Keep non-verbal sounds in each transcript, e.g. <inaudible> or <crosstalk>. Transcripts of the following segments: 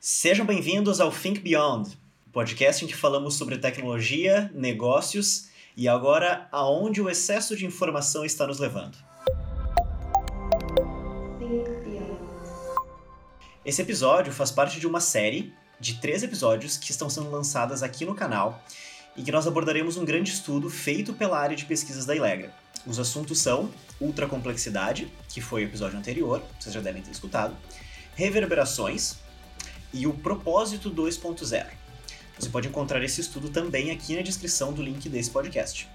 Sejam bem-vindos ao Think Beyond, podcast em que falamos sobre tecnologia, negócios e agora aonde o excesso de informação está nos levando. Esse episódio faz parte de uma série de três episódios que estão sendo lançadas aqui no canal e que nós abordaremos um grande estudo feito pela área de pesquisas da Ilegra. Os assuntos são ultracomplexidade, que foi o episódio anterior, vocês já devem ter escutado, reverberações e o propósito 2.0. Você pode encontrar esse estudo também aqui na descrição do link desse podcast.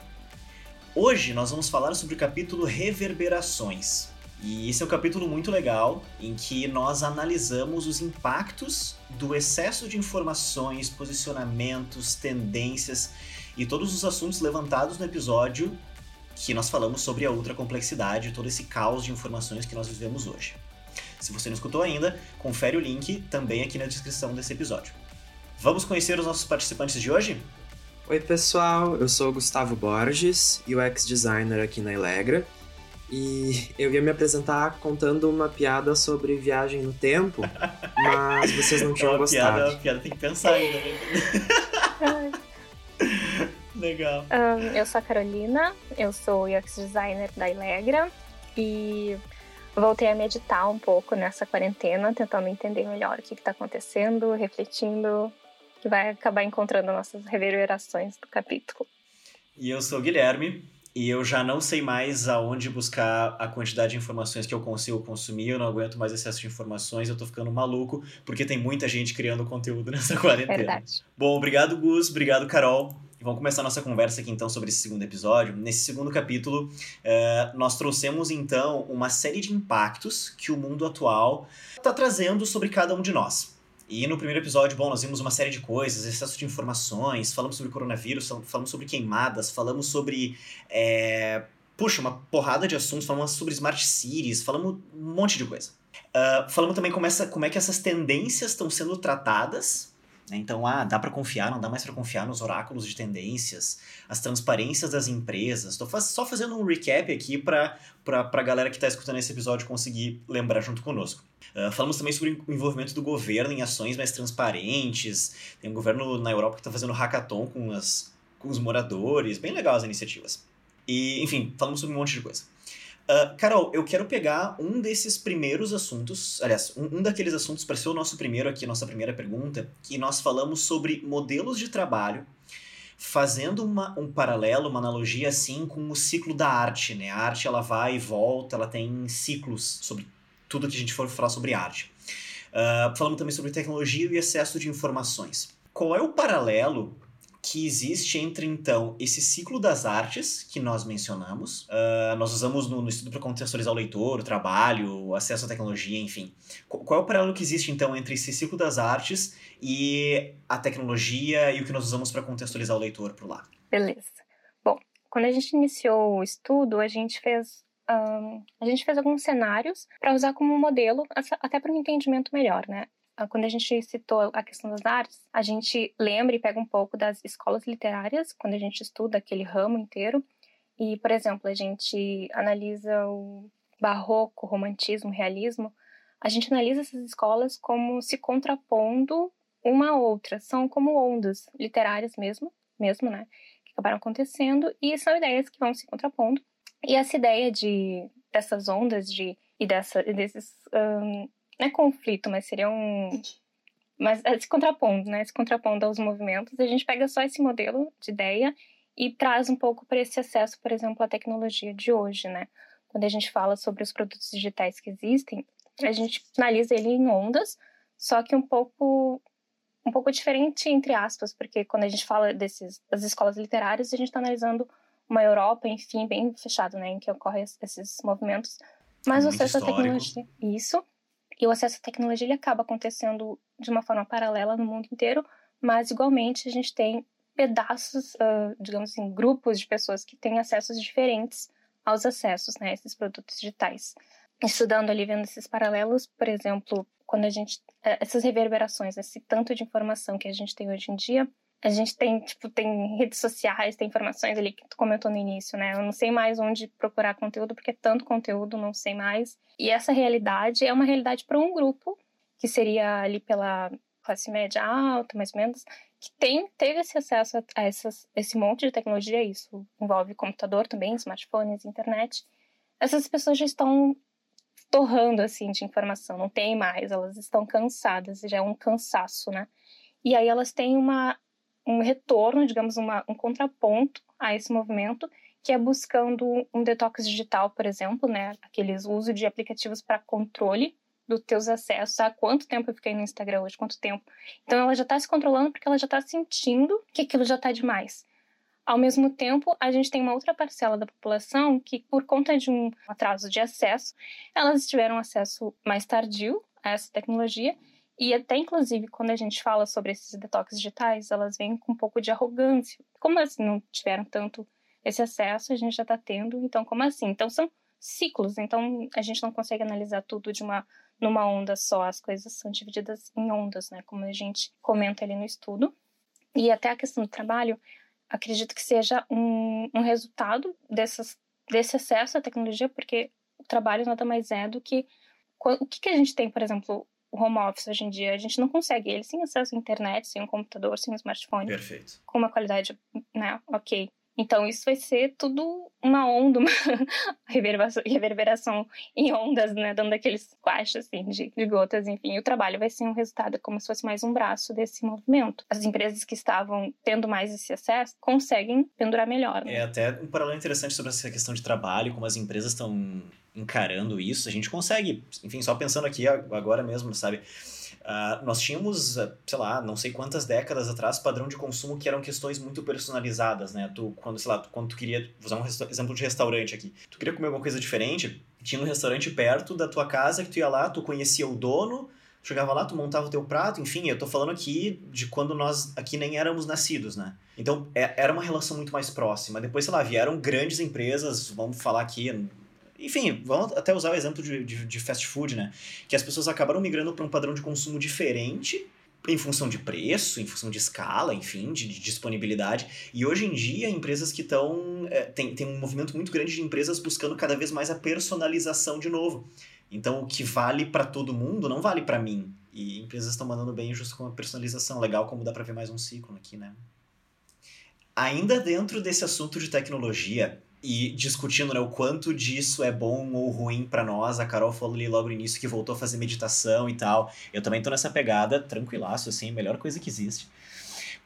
Hoje nós vamos falar sobre o capítulo reverberações. E esse é um capítulo muito legal em que nós analisamos os impactos do excesso de informações, posicionamentos, tendências e todos os assuntos levantados no episódio que nós falamos sobre a ultracomplexidade, todo esse caos de informações que nós vivemos hoje. Se você não escutou ainda, confere o link também aqui na descrição desse episódio. Vamos conhecer os nossos participantes de hoje? Oi, pessoal, eu sou o Gustavo Borges, UX designer aqui na Elegra. E eu ia me apresentar contando uma piada sobre viagem no tempo, <laughs> mas vocês não tinham é uma gostado. Piada, uma piada tem que pensar ainda. Né? <laughs> Legal. Um, eu sou a Carolina, eu sou UX designer da Ilegra e voltei a meditar um pouco nessa quarentena, tentando entender melhor o que está acontecendo, refletindo, que vai acabar encontrando nossas reverberações do capítulo. E eu sou o Guilherme, e eu já não sei mais aonde buscar a quantidade de informações que eu consigo consumir, eu não aguento mais excesso de informações, eu tô ficando maluco, porque tem muita gente criando conteúdo <laughs> nessa quarentena. Verdade. Bom, obrigado Gus, obrigado Carol. Vamos começar nossa conversa aqui então sobre esse segundo episódio. Nesse segundo capítulo, uh, nós trouxemos então uma série de impactos que o mundo atual está trazendo sobre cada um de nós. E no primeiro episódio, bom, nós vimos uma série de coisas, excesso de informações, falamos sobre coronavírus, falamos sobre queimadas, falamos sobre. É, puxa, uma porrada de assuntos, falamos sobre smart cities, falamos um monte de coisa. Uh, falamos também como, essa, como é que essas tendências estão sendo tratadas? Então, ah, dá para confiar, não dá mais para confiar nos oráculos de tendências, as transparências das empresas. Estou faz, só fazendo um recap aqui para a galera que está escutando esse episódio conseguir lembrar junto conosco. Uh, falamos também sobre o envolvimento do governo em ações mais transparentes. Tem um governo na Europa que está fazendo hackathon com, as, com os moradores. Bem legal as iniciativas. E, enfim, falamos sobre um monte de coisa. Uh, Carol, eu quero pegar um desses primeiros assuntos, aliás, um, um daqueles assuntos para ser o nosso primeiro aqui, nossa primeira pergunta, que nós falamos sobre modelos de trabalho, fazendo uma, um paralelo, uma analogia assim com o ciclo da arte, né? A arte ela vai e volta, ela tem ciclos sobre tudo que a gente for falar sobre arte. Uh, falamos também sobre tecnologia e excesso de informações. Qual é o paralelo que existe entre, então, esse ciclo das artes que nós mencionamos. Uh, nós usamos no, no estudo para contextualizar o leitor, o trabalho, o acesso à tecnologia, enfim. Qual é o paralelo que existe, então, entre esse ciclo das artes e a tecnologia e o que nós usamos para contextualizar o leitor por lá? Beleza. Bom, quando a gente iniciou o estudo, a gente fez um, a gente fez alguns cenários para usar como modelo, até para um entendimento melhor, né? Ah, quando a gente citou a questão das artes, a gente lembra e pega um pouco das escolas literárias, quando a gente estuda aquele ramo inteiro. E, por exemplo, a gente analisa o barroco, romantismo, realismo. A gente analisa essas escolas como se contrapondo uma a outra. São como ondas literárias mesmo, mesmo, né? Que acabaram acontecendo e são ideias que vão se contrapondo. E essa ideia de dessas ondas de e dessa, desses um, não é conflito, mas seria um. Mas é se contrapondo, né? Se contrapondo aos movimentos. A gente pega só esse modelo de ideia e traz um pouco para esse acesso, por exemplo, à tecnologia de hoje, né? Quando a gente fala sobre os produtos digitais que existem, a gente analisa ele em ondas, só que um pouco um pouco diferente entre aspas, porque quando a gente fala desses das escolas literárias, a gente está analisando uma Europa, enfim, bem fechado, né, em que ocorrem esses movimentos. Mas o acesso à tecnologia, isso, e o acesso à tecnologia ele acaba acontecendo de uma forma paralela no mundo inteiro, mas igualmente a gente tem pedaços, uh, digamos assim, grupos de pessoas que têm acessos diferentes aos acessos, né, esses produtos digitais. Estudando ali, vendo esses paralelos, por exemplo, quando a gente, eh, essas reverberações, esse tanto de informação que a gente tem hoje em dia, a gente tem, tipo, tem redes sociais, tem informações ali que tu comentou no início, né? Eu não sei mais onde procurar conteúdo, porque é tanto conteúdo, não sei mais. E essa realidade é uma realidade para um grupo, que seria ali pela classe média alta, mais ou menos, que tem, teve esse acesso a, essas, esse monte de tecnologia, isso envolve computador também, smartphones, internet. Essas pessoas já estão torrando assim de informação, não tem mais, elas estão cansadas, já é um cansaço, né? E aí elas têm uma um retorno, digamos, uma, um contraponto a esse movimento, que é buscando um detox digital, por exemplo, né? Aqueles uso de aplicativos para controle dos teus acessos, há quanto tempo eu fiquei no Instagram hoje, quanto tempo. Então ela já está se controlando porque ela já está sentindo que aquilo já está demais. Ao mesmo tempo, a gente tem uma outra parcela da população que, por conta de um atraso de acesso, elas tiveram acesso mais tardio a essa tecnologia e até, inclusive, quando a gente fala sobre esses detox digitais, elas vêm com um pouco de arrogância. Como elas não tiveram tanto esse acesso, a gente já está tendo, então como assim? Então são ciclos, então a gente não consegue analisar tudo de uma numa onda só, as coisas são divididas em ondas, né, como a gente comenta ali no estudo. E até a questão do trabalho, acredito que seja um, um resultado dessas, desse acesso à tecnologia, porque o trabalho nada mais é do que o que, que a gente tem, por exemplo, o home office hoje em dia, a gente não consegue ele sem acesso à internet, sem um computador, sem um smartphone. Perfeito. Com uma qualidade, né, ok. Então isso vai ser tudo uma onda, uma <laughs> reverberação, em ondas, né, dando aqueles squash, assim, de, de gotas, enfim. O trabalho vai ser um resultado como se fosse mais um braço desse movimento. As empresas que estavam tendo mais esse acesso conseguem pendurar melhor. Né? É até um paralelo interessante sobre essa questão de trabalho, como as empresas estão encarando isso, a gente consegue, enfim, só pensando aqui agora mesmo, sabe? Uh, nós tínhamos, sei lá, não sei quantas décadas atrás, padrão de consumo que eram questões muito personalizadas, né? Tu, quando, sei lá, tu, quando tu queria, vou usar um exemplo de restaurante aqui, tu queria comer alguma coisa diferente, tinha um restaurante perto da tua casa que tu ia lá, tu conhecia o dono, chegava lá, tu montava o teu prato, enfim, eu tô falando aqui de quando nós aqui nem éramos nascidos, né? Então, é, era uma relação muito mais próxima. Depois, sei lá, vieram grandes empresas, vamos falar aqui, enfim, vamos até usar o exemplo de, de, de fast food, né? Que as pessoas acabaram migrando para um padrão de consumo diferente em função de preço, em função de escala, enfim, de, de disponibilidade. E hoje em dia, empresas que estão. É, tem, tem um movimento muito grande de empresas buscando cada vez mais a personalização de novo. Então, o que vale para todo mundo não vale para mim. E empresas estão mandando bem justo com a personalização. Legal como dá para ver mais um ciclo aqui, né? Ainda dentro desse assunto de tecnologia, e discutindo né, o quanto disso é bom ou ruim para nós. A Carol falou ali logo no início que voltou a fazer meditação e tal. Eu também tô nessa pegada, tranquilaço, assim, melhor coisa que existe.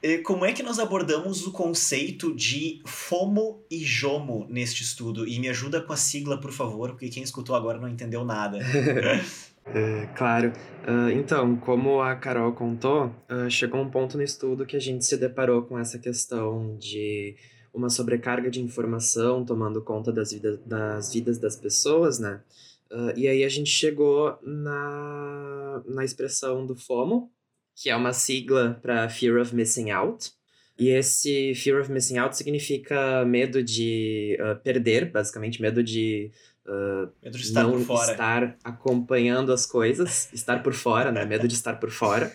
E como é que nós abordamos o conceito de FOMO e JOMO neste estudo? E me ajuda com a sigla, por favor, porque quem escutou agora não entendeu nada. <laughs> é, claro. Uh, então, como a Carol contou, uh, chegou um ponto no estudo que a gente se deparou com essa questão de uma sobrecarga de informação tomando conta das, vida, das vidas das pessoas, né? Uh, e aí a gente chegou na, na expressão do FOMO, que é uma sigla para Fear of Missing Out. E esse Fear of Missing Out significa medo de uh, perder, basicamente, medo de, uh, medo de estar não estar acompanhando as coisas, estar por fora, né? Medo de estar por fora.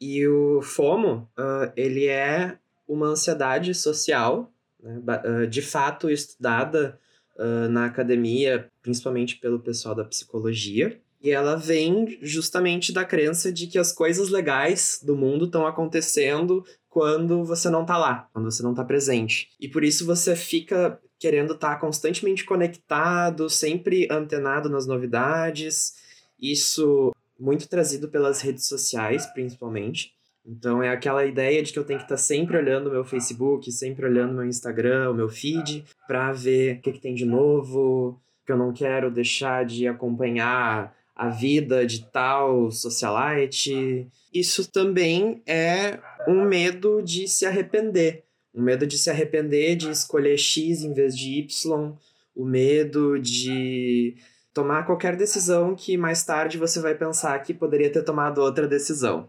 E o FOMO, ele é uma ansiedade social né, de fato estudada uh, na academia, principalmente pelo pessoal da psicologia. E ela vem justamente da crença de que as coisas legais do mundo estão acontecendo quando você não está lá, quando você não está presente. E por isso você fica querendo estar tá constantemente conectado, sempre antenado nas novidades. Isso muito trazido pelas redes sociais, principalmente. Então é aquela ideia de que eu tenho que estar sempre olhando o meu Facebook, sempre olhando o meu Instagram, o meu feed, para ver o que, que tem de novo, que eu não quero deixar de acompanhar a vida de tal socialite. Isso também é um medo de se arrepender. Um medo de se arrepender de escolher X em vez de Y. O medo de tomar qualquer decisão que mais tarde você vai pensar que poderia ter tomado outra decisão.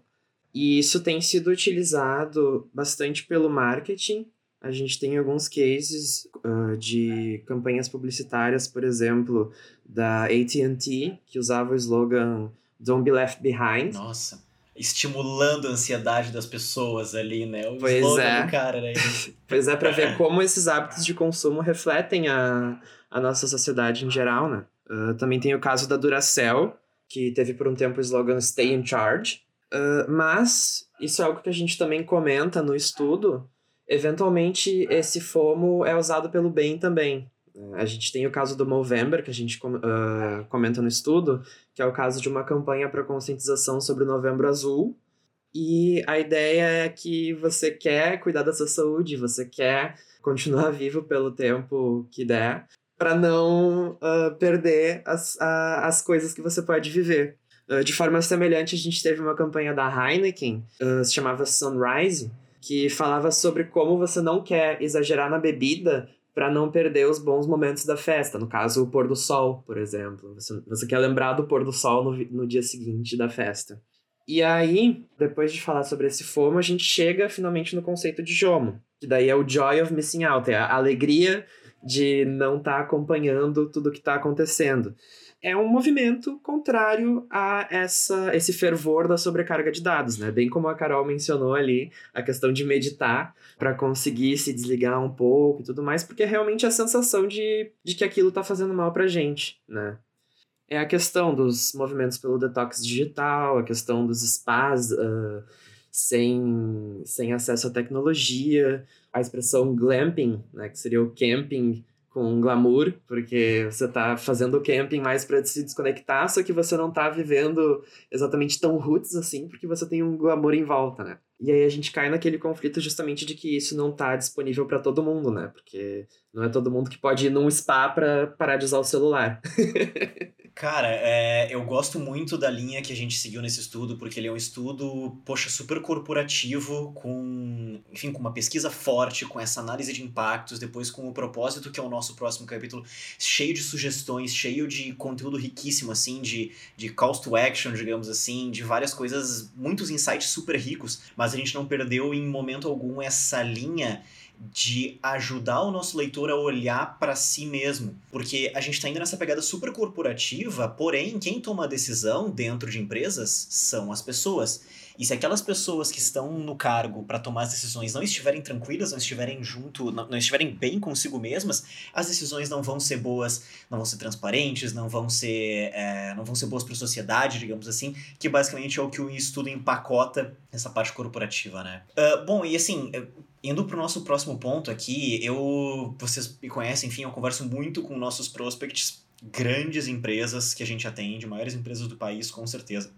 E isso tem sido utilizado bastante pelo marketing. A gente tem alguns cases uh, de campanhas publicitárias, por exemplo, da AT&T, que usava o slogan Don't be left behind. Nossa, estimulando a ansiedade das pessoas ali, né? O pois slogan é. do cara né? <laughs> pois é, para ver como esses hábitos de consumo refletem a, a nossa sociedade em geral, né? Uh, também tem o caso da Duracell, que teve por um tempo o slogan Stay in Charge, Uh, mas isso é algo que a gente também comenta no estudo. Eventualmente, esse FOMO é usado pelo bem também. A gente tem o caso do Movember, que a gente uh, comenta no estudo, que é o caso de uma campanha para conscientização sobre o Novembro Azul. E a ideia é que você quer cuidar da sua saúde, você quer continuar vivo pelo tempo que der, para não uh, perder as, as coisas que você pode viver. Uh, de forma semelhante, a gente teve uma campanha da Heineken, se chamava Sunrise, que falava sobre como você não quer exagerar na bebida para não perder os bons momentos da festa. No caso, o pôr do sol, por exemplo. Você, você quer lembrar do pôr do sol no, no dia seguinte da festa. E aí, depois de falar sobre esse FOMO, a gente chega finalmente no conceito de JOMO, que daí é o Joy of Missing Out, é a alegria de não estar tá acompanhando tudo que está acontecendo. É um movimento contrário a essa, esse fervor da sobrecarga de dados, né? Bem como a Carol mencionou ali, a questão de meditar para conseguir se desligar um pouco e tudo mais, porque é realmente a sensação de, de que aquilo está fazendo mal para gente, né? É a questão dos movimentos pelo detox digital, a questão dos spas uh, sem, sem acesso à tecnologia, a expressão glamping, né, que seria o camping com glamour, porque você está fazendo o camping mais para se desconectar, só que você não está vivendo exatamente tão roots assim, porque você tem um glamour em volta, né? E aí a gente cai naquele conflito justamente de que isso não está disponível para todo mundo, né? Porque não é todo mundo que pode ir num spa para parar de usar o celular. <laughs> Cara, é, eu gosto muito da linha que a gente seguiu nesse estudo, porque ele é um estudo, poxa, super corporativo, com, enfim, com uma pesquisa forte, com essa análise de impactos, depois com o propósito, que é o nosso próximo capítulo, cheio de sugestões, cheio de conteúdo riquíssimo, assim, de, de calls to action, digamos assim, de várias coisas, muitos insights super ricos, mas a gente não perdeu em momento algum essa linha de ajudar o nosso leitor a olhar para si mesmo. Porque a gente está indo nessa pegada super corporativa, porém, quem toma a decisão dentro de empresas são as pessoas. E se aquelas pessoas que estão no cargo para tomar as decisões não estiverem tranquilas, não estiverem junto, não, não, estiverem bem consigo mesmas, as decisões não vão ser boas, não vão ser transparentes, não vão ser, é, não vão ser boas para a sociedade, digamos assim, que basicamente é o que o estudo empacota essa parte corporativa, né? Uh, bom, e assim, Indo para o nosso próximo ponto aqui, eu. Vocês me conhecem, enfim, eu converso muito com nossos prospects, grandes empresas que a gente atende, maiores empresas do país, com certeza.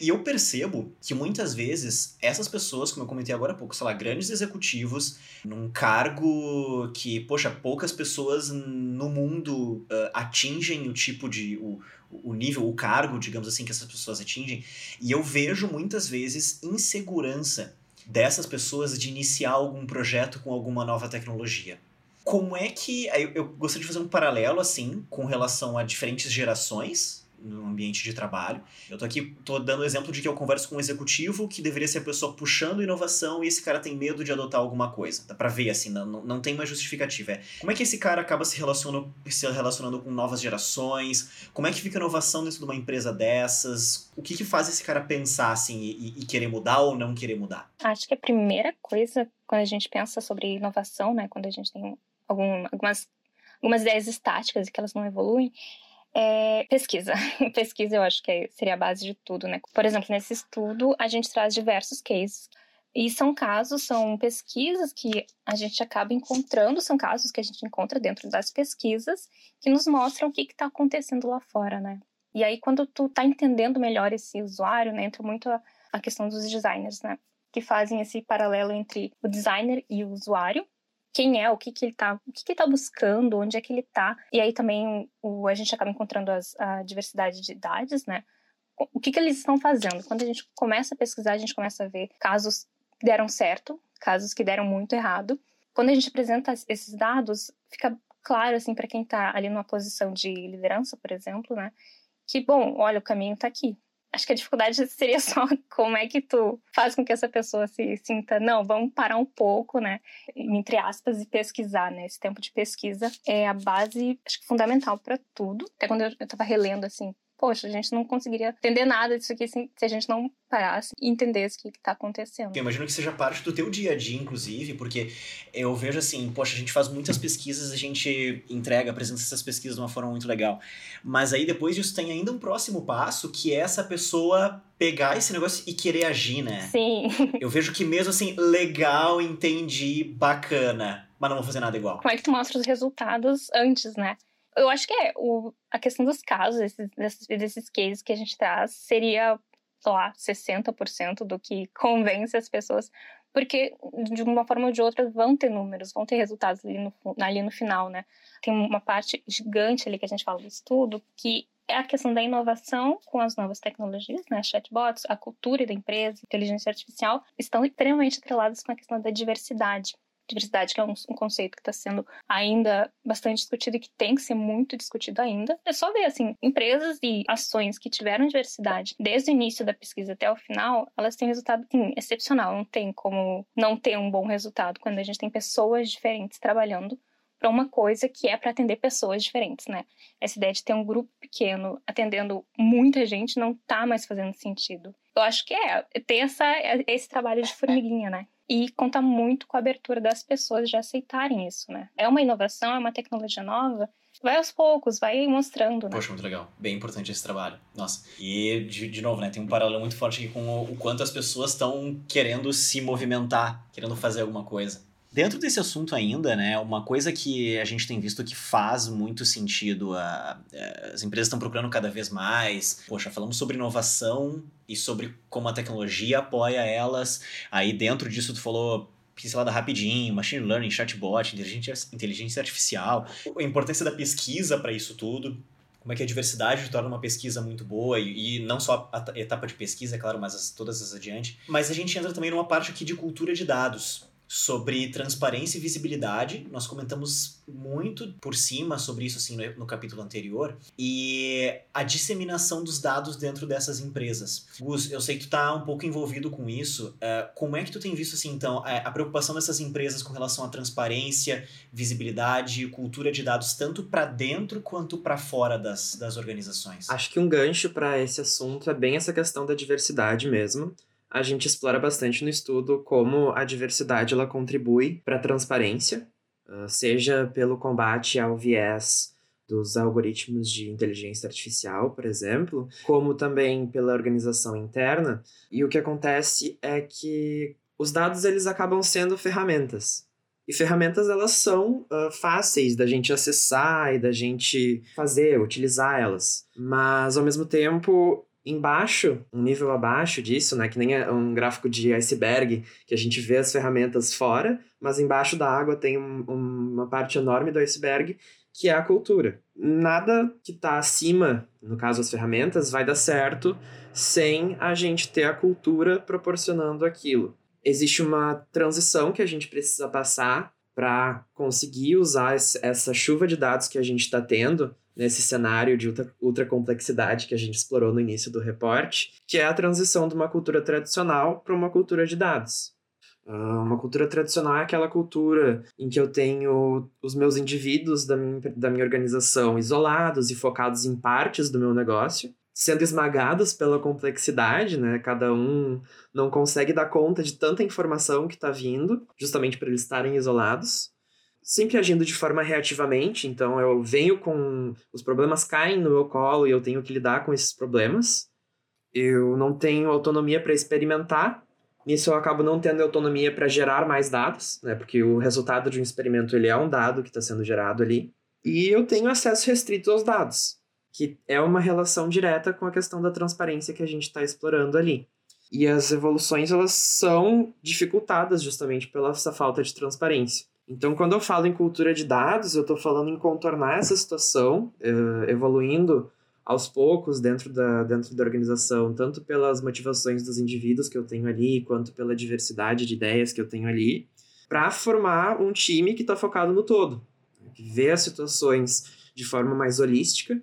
E eu percebo que muitas vezes essas pessoas, como eu comentei agora há pouco, sei lá, grandes executivos, num cargo que, poxa, poucas pessoas no mundo uh, atingem o tipo de. O, o nível, o cargo, digamos assim, que essas pessoas atingem. E eu vejo muitas vezes insegurança dessas pessoas de iniciar algum projeto com alguma nova tecnologia. Como é que. Eu, eu gostaria de fazer um paralelo, assim, com relação a diferentes gerações no ambiente de trabalho. Eu tô aqui, tô dando o exemplo de que eu converso com um executivo que deveria ser a pessoa puxando inovação e esse cara tem medo de adotar alguma coisa. Dá pra ver, assim, não, não tem uma justificativa. É, como é que esse cara acaba se relacionando, se relacionando com novas gerações? Como é que fica a inovação dentro de uma empresa dessas? O que que faz esse cara pensar, assim, e, e querer mudar ou não querer mudar? Acho que a primeira coisa, quando a gente pensa sobre inovação, né, quando a gente tem algum, algumas, algumas ideias estáticas e que elas não evoluem, é pesquisa. <laughs> pesquisa eu acho que é, seria a base de tudo, né? Por exemplo, nesse estudo a gente traz diversos cases. E são casos, são pesquisas que a gente acaba encontrando, são casos que a gente encontra dentro das pesquisas que nos mostram o que está acontecendo lá fora, né? E aí, quando tu tá entendendo melhor esse usuário, né, entra muito a, a questão dos designers, né? Que fazem esse paralelo entre o designer e o usuário quem é, o que, que ele tá, o que, que ele tá buscando, onde é que ele tá. E aí também o, a gente acaba encontrando as, a diversidade de idades, né? O que, que eles estão fazendo? Quando a gente começa a pesquisar, a gente começa a ver casos que deram certo, casos que deram muito errado. Quando a gente apresenta esses dados, fica claro, assim, para quem está ali numa posição de liderança, por exemplo, né? Que, bom, olha, o caminho está aqui. Acho que a dificuldade <laughs> seria só como é que tu faz com que essa pessoa se sinta, não, vamos parar um pouco, né? Entre aspas, e pesquisar, né? Esse tempo de pesquisa é a base, acho que fundamental para tudo. Até quando eu, eu tava relendo, assim, poxa, a gente não conseguiria entender nada disso aqui se, a gente não parasse e entendesse o que está acontecendo. Eu imagino que seja parte do teu dia a dia, inclusive, porque eu vejo assim, poxa, a gente faz muitas pesquisas, a gente entrega, apresenta essas pesquisas de uma forma muito legal. Mas aí depois disso tem ainda um próximo passo, que é essa pessoa pegar esse negócio e querer agir, né? Sim. <laughs> Eu vejo que mesmo assim, legal, entendi, bacana, mas não vou fazer nada igual. Como é que tu mostra os resultados antes, né? Eu acho que é o, a questão dos casos, esses, desses, desses cases que a gente traz, seria, sei lá, 60% do que <laughs> convence as pessoas, porque de uma forma ou de outra vão ter números, vão ter resultados ali no, ali no final, né? Tem uma parte gigante ali que a gente fala do estudo, que é a questão da inovação com as novas tecnologias, né, chatbots, a cultura da empresa, inteligência artificial, estão extremamente atreladas com a questão da diversidade diversidade, que é um, um conceito que está sendo ainda bastante discutido e que tem que ser muito discutido ainda. É só ver, assim, empresas e ações que tiveram diversidade desde o início da pesquisa até o final, elas têm resultado, sim, excepcional. Não tem como não ter um bom resultado quando a gente tem pessoas diferentes trabalhando para uma coisa que é para atender pessoas diferentes, né? Essa ideia de ter um grupo pequeno atendendo muita gente não tá mais fazendo sentido. Eu acho que é ter essa, esse trabalho de formiguinha, né? E conta muito com a abertura das pessoas de aceitarem isso, né? É uma inovação, é uma tecnologia nova, vai aos poucos, vai mostrando, né? Poxa, muito legal. Bem importante esse trabalho. Nossa. E, de, de novo, né? Tem um paralelo muito forte aqui com o, o quanto as pessoas estão querendo se movimentar, querendo fazer alguma coisa. Dentro desse assunto ainda, né, uma coisa que a gente tem visto que faz muito sentido, a, a, as empresas estão procurando cada vez mais. Poxa, falamos sobre inovação e sobre como a tecnologia apoia elas. Aí dentro disso tu falou pincelada rapidinho, machine learning, chatbot, inteligência, artificial, a importância da pesquisa para isso tudo como é que a diversidade torna uma pesquisa muito boa, e, e não só a, a etapa de pesquisa, é claro, mas as, todas as adiante. Mas a gente entra também numa parte aqui de cultura de dados sobre transparência e visibilidade. Nós comentamos muito por cima sobre isso assim no, no, capítulo anterior e a disseminação dos dados dentro dessas empresas. Gus, eu sei que tu tá um pouco envolvido com isso. Uh, como é que tu tem visto assim então a, a preocupação dessas empresas com relação à transparência, visibilidade e cultura de dados tanto para dentro quanto para fora das, das organizações? Acho que um gancho para esse assunto é bem essa questão da diversidade mesmo a gente explora bastante no estudo como a diversidade ela contribui para a transparência, uh, seja pelo combate ao viés dos algoritmos de inteligência artificial, por exemplo, como também pela organização interna. E o que acontece é que os dados eles acabam sendo ferramentas. E ferramentas elas são uh, fáceis da gente acessar e da gente fazer, utilizar elas. Mas ao mesmo tempo Embaixo, um nível abaixo disso, né, que nem é um gráfico de iceberg, que a gente vê as ferramentas fora, mas embaixo da água tem um, uma parte enorme do iceberg, que é a cultura. Nada que está acima, no caso as ferramentas, vai dar certo sem a gente ter a cultura proporcionando aquilo. Existe uma transição que a gente precisa passar para conseguir usar essa chuva de dados que a gente está tendo nesse cenário de ultra, ultra, complexidade que a gente explorou no início do reporte, que é a transição de uma cultura tradicional para uma cultura de dados. Uh, uma cultura tradicional é aquela cultura em que eu tenho os meus indivíduos da minha, da minha organização isolados e focados em partes do meu negócio, sendo esmagados pela complexidade, né? Cada um não consegue dar conta de tanta informação que está vindo, justamente por eles estarem isolados sempre agindo de forma reativamente, então eu venho com. Os problemas caem no meu colo e eu tenho que lidar com esses problemas. Eu não tenho autonomia para experimentar, nisso eu acabo não tendo autonomia para gerar mais dados, né? Porque o resultado de um experimento ele é um dado que está sendo gerado ali. E eu tenho acesso restrito aos dados, que é uma relação direta com a questão da transparência que a gente está explorando ali. E as evoluções elas são dificultadas justamente pela essa falta de transparência. Então, quando eu falo em cultura de dados, eu estou falando em contornar essa situação, uh, evoluindo aos poucos dentro da, dentro da organização, tanto pelas motivações dos indivíduos que eu tenho ali, quanto pela diversidade de ideias que eu tenho ali, para formar um time que está focado no todo, que vê as situações de forma mais holística.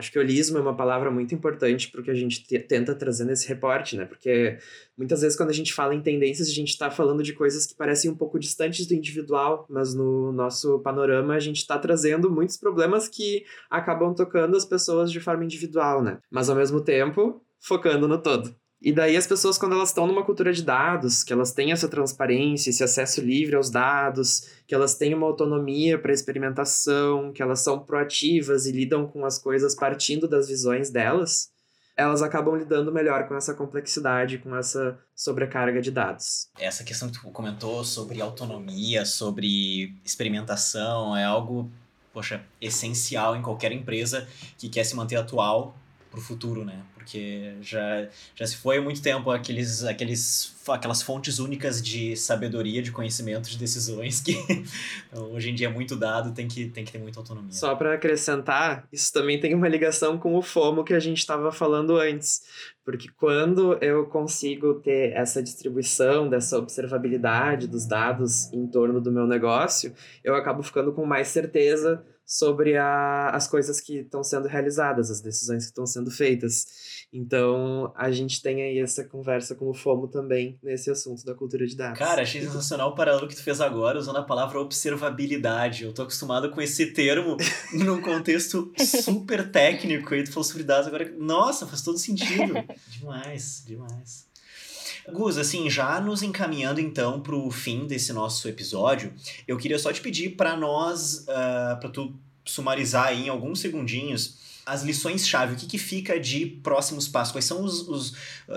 Acho que holismo é uma palavra muito importante para o que a gente tenta trazer nesse reporte, né? Porque muitas vezes quando a gente fala em tendências, a gente está falando de coisas que parecem um pouco distantes do individual, mas no nosso panorama a gente está trazendo muitos problemas que acabam tocando as pessoas de forma individual, né? Mas ao mesmo tempo, focando no todo. E daí as pessoas, quando elas estão numa cultura de dados, que elas têm essa transparência, esse acesso livre aos dados, que elas têm uma autonomia para experimentação, que elas são proativas e lidam com as coisas partindo das visões delas, elas acabam lidando melhor com essa complexidade, com essa sobrecarga de dados. Essa questão que tu comentou sobre autonomia, sobre experimentação, é algo, poxa, essencial em qualquer empresa que quer se manter atual para o futuro, né? porque já, já se foi há muito tempo aqueles, aqueles, aquelas fontes únicas de sabedoria, de conhecimento, de decisões que <laughs> hoje em dia é muito dado, tem que, tem que ter muita autonomia. Só para acrescentar, isso também tem uma ligação com o FOMO que a gente estava falando antes, porque quando eu consigo ter essa distribuição, dessa observabilidade dos dados em torno do meu negócio, eu acabo ficando com mais certeza sobre a, as coisas que estão sendo realizadas, as decisões que estão sendo feitas. Então, a gente tem aí essa conversa com o FOMO também nesse assunto da cultura de dados. Cara, achei sensacional o paralelo que tu fez agora, usando a palavra observabilidade. Eu tô acostumado com esse termo <laughs> num contexto super técnico, e tu falou sobre dados agora. Nossa, faz todo sentido. <laughs> demais, demais. Gus, assim, já nos encaminhando então para o fim desse nosso episódio, eu queria só te pedir para nós, uh, ah, para tu sumarizar aí em alguns segundinhos as lições-chave, o que, que fica de próximos passos? Quais são os, os,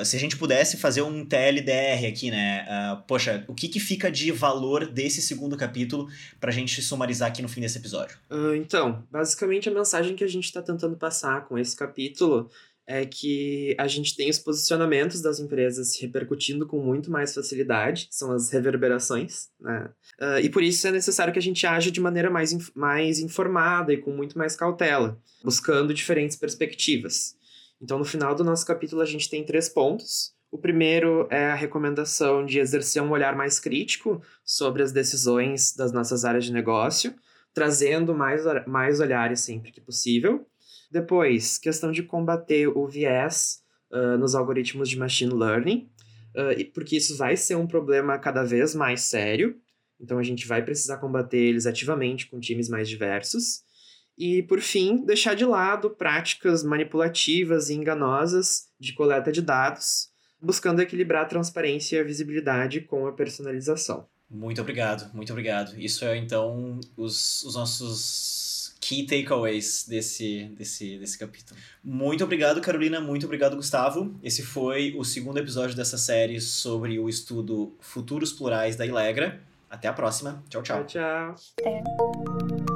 Se a gente pudesse fazer um TLDR aqui, né? Uh, poxa, o que, que fica de valor desse segundo capítulo para a gente sumarizar aqui no fim desse episódio? Uh, então, basicamente a mensagem que a gente está tentando passar com esse capítulo é que a gente tem os posicionamentos das empresas repercutindo com muito mais facilidade, são as reverberações, né? Uh, e por isso é necessário que a gente age de maneira mais, inf mais informada e com muito mais cautela, buscando diferentes perspectivas. Então, no final do nosso capítulo, a gente tem três pontos. O primeiro é a recomendação de exercer um olhar mais crítico sobre as decisões das nossas áreas de negócio, trazendo mais, mais olhares sempre que possível. Depois, questão de combater o viés uh, nos algoritmos de machine learning, uh, porque isso vai ser um problema cada vez mais sério. Então a gente vai precisar combater eles ativamente com times mais diversos. E, por fim, deixar de lado práticas manipulativas e enganosas de coleta de dados, buscando equilibrar a transparência e a visibilidade com a personalização. Muito obrigado, muito obrigado. Isso é então os, os nossos key takeaways desse, desse, desse capítulo. Muito obrigado, Carolina. Muito obrigado, Gustavo. Esse foi o segundo episódio dessa série sobre o estudo Futuros Plurais da Ilegra. Até a próxima. Tchau, tchau. Tchau, tchau.